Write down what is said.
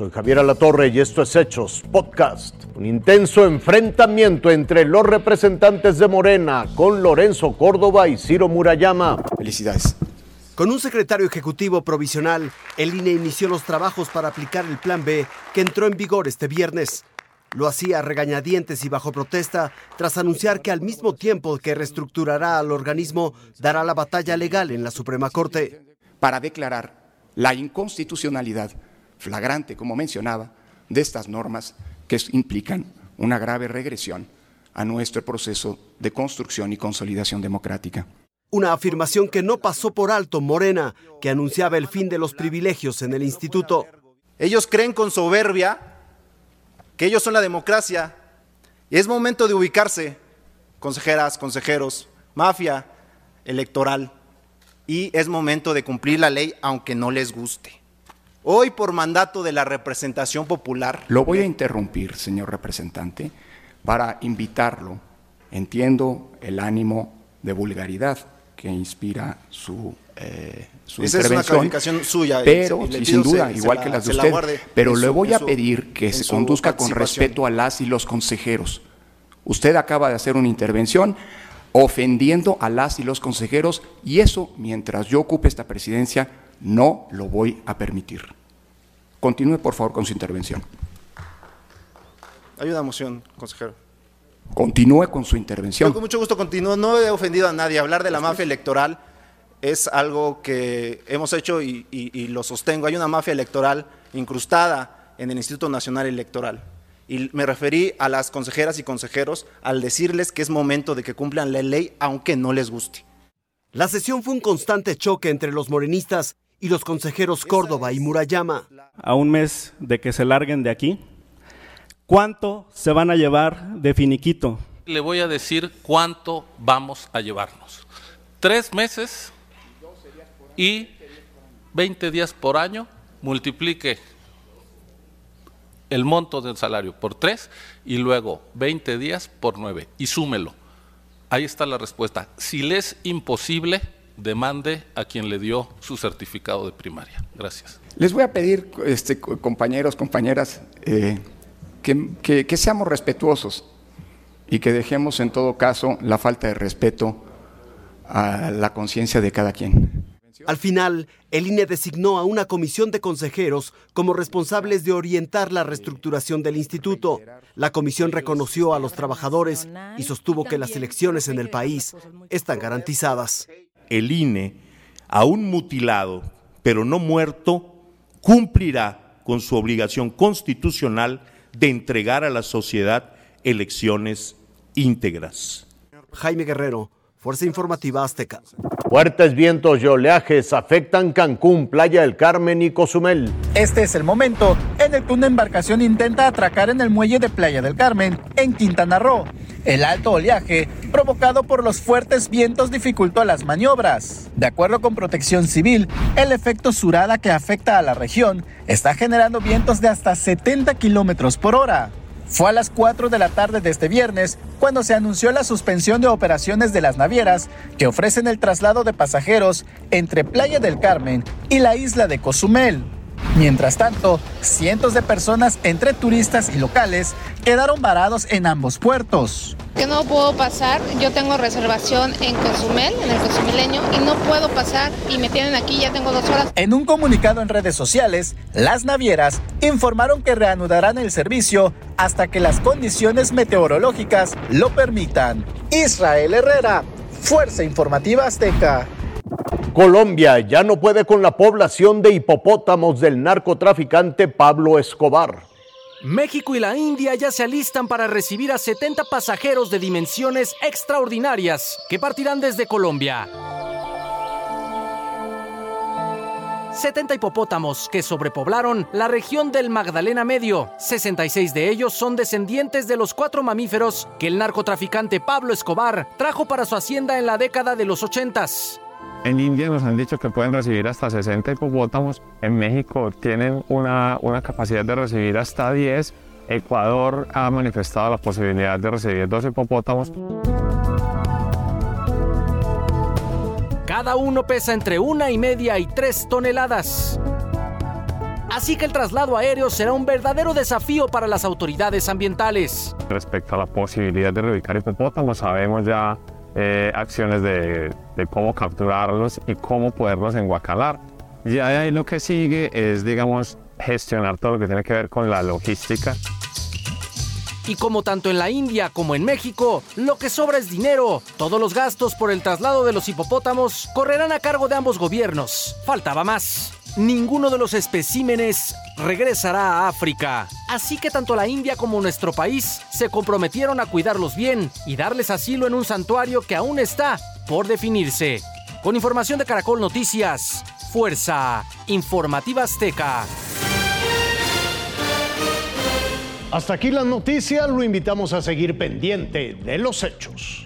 Soy Javier Alatorre y esto es Hechos Podcast. Un intenso enfrentamiento entre los representantes de Morena con Lorenzo Córdoba y Ciro Murayama. Felicidades. Con un secretario ejecutivo provisional, el INE inició los trabajos para aplicar el Plan B que entró en vigor este viernes. Lo hacía regañadientes y bajo protesta tras anunciar que al mismo tiempo que reestructurará al organismo, dará la batalla legal en la Suprema Corte. Para declarar la inconstitucionalidad flagrante, como mencionaba, de estas normas que implican una grave regresión a nuestro proceso de construcción y consolidación democrática. Una afirmación que no pasó por alto Morena, que anunciaba el fin de los privilegios en el instituto. Ellos creen con soberbia que ellos son la democracia y es momento de ubicarse, consejeras, consejeros, mafia electoral, y es momento de cumplir la ley aunque no les guste. Hoy, por mandato de la representación popular. Lo voy a interrumpir, señor representante, para invitarlo. Entiendo el ánimo de vulgaridad que inspira su, eh, su Esa intervención. es una calificación suya. Pero, y sin duda, se- se igual la- que las de la usted, pero le voy a pedir que se conduzca con respeto a las y los consejeros. Usted acaba de hacer una intervención ofendiendo a las y los consejeros y eso, mientras yo ocupe esta presidencia, no lo voy a permitir. Continúe, por favor, con su intervención. Hay una moción, consejero. Continúe con su Yo intervención. con mucho gusto continúo. No he ofendido a nadie. Hablar de la mafia electoral es algo que hemos hecho y, y- y lo sostengo. Hay una mafia electoral incrustada en el Instituto Nacional Electoral. Y me referí a las consejeras y consejeros al decirles que es momento de que cumplan la ley aunque no les guste. La sesión fue un constante choque entre los morenistas y los consejeros Córdoba y Murayama. a un mes de que se larguen de aquí, ¿cuánto se van a llevar de finiquito? Le voy a decir cuánto vamos a llevarnos. Tres meses y 20 días por año, multiplique el monto del salario por tres y luego 20 días por nueve y súmelo. Ahí está la respuesta. Si le es imposible, demande a quien le dio su certificado de primaria. Gracias. Les voy a pedir, este, co- compañeros, compañeras, eh, que, que- que seamos respetuosos y que dejemos en todo caso la falta de respeto a la conciencia de cada quien. Al final, el INE designó a una comisión de consejeros como responsables de orientar la reestructuración del instituto. La comisión reconoció a los trabajadores y sostuvo que las elecciones en el país están garantizadas. El INE, aún mutilado, pero no muerto, cumplirá con su obligación constitucional de entregar a la sociedad elecciones íntegras. Jaime Guerrero, Fuerza Informativa Azteca. Fuertes vientos y oleajes afectan Cancún, Playa del Carmen y Cozumel. Este es el momento en el que una embarcación intenta atracar en el muelle de Playa del Carmen, en Quintana Roo. El alto oleaje, provocado por los fuertes vientos, dificultó las maniobras. De acuerdo con Protección Civil, el efecto surada que afecta a la región está generando vientos de hasta 70 kilómetros por hora. Fue a las 4 de la tarde de este viernes cuando se anunció la suspensión de operaciones de las navieras que ofrecen el traslado de pasajeros entre Playa del Carmen y la isla de Cozumel. Mientras tanto, cientos de personas entre turistas y locales quedaron varados en ambos puertos. que no puedo pasar. Yo tengo reservación en Cozumel, en el Cozumileño, y no puedo pasar y me tienen aquí, ya tengo dos horas. En un comunicado en redes sociales, las navieras informaron que reanudarán el servicio hasta que las condiciones meteorológicas lo permitan. Israel Herrera, Fuerza Informativa Azteca. Colombia ya no puede con la población de hipopótamos del narcotraficante Pablo Escobar. México y la India ya se alistan para recibir a 70 pasajeros de dimensiones extraordinarias que partirán desde Colombia. 70 hipopótamos que sobrepoblaron la región del Magdalena Medio. 66 de ellos son descendientes de los cuatro mamíferos que el narcotraficante Pablo Escobar trajo para su hacienda en la década de los 80s. En India nos han dicho que pueden recibir hasta 60 hipopótamos. En México tienen una, una capacidad de recibir hasta 10. Ecuador ha manifestado la posibilidad de recibir dos hipopótamos. Cada uno pesa entre una y media y tres toneladas. Así que el traslado aéreo será un verdadero desafío para las autoridades ambientales. Respecto a la posibilidad de reubicar hipopótamos, sabemos ya eh, acciones de, de cómo capturarlos y cómo poderlos enguacalar. Ya ahí lo que sigue es, digamos, gestionar todo lo que tiene que ver con la logística. Y como tanto en la India como en México, lo que sobra es dinero. Todos los gastos por el traslado de los hipopótamos correrán a cargo de ambos gobiernos. Faltaba más. Ninguno de los especímenes regresará a África. Así que tanto la India como nuestro país se comprometieron a cuidarlos bien y darles asilo en un santuario que aún está por definirse. Con información de Caracol Noticias, Fuerza Informativa Azteca. Hasta aquí las noticias, lo invitamos a seguir pendiente de los hechos.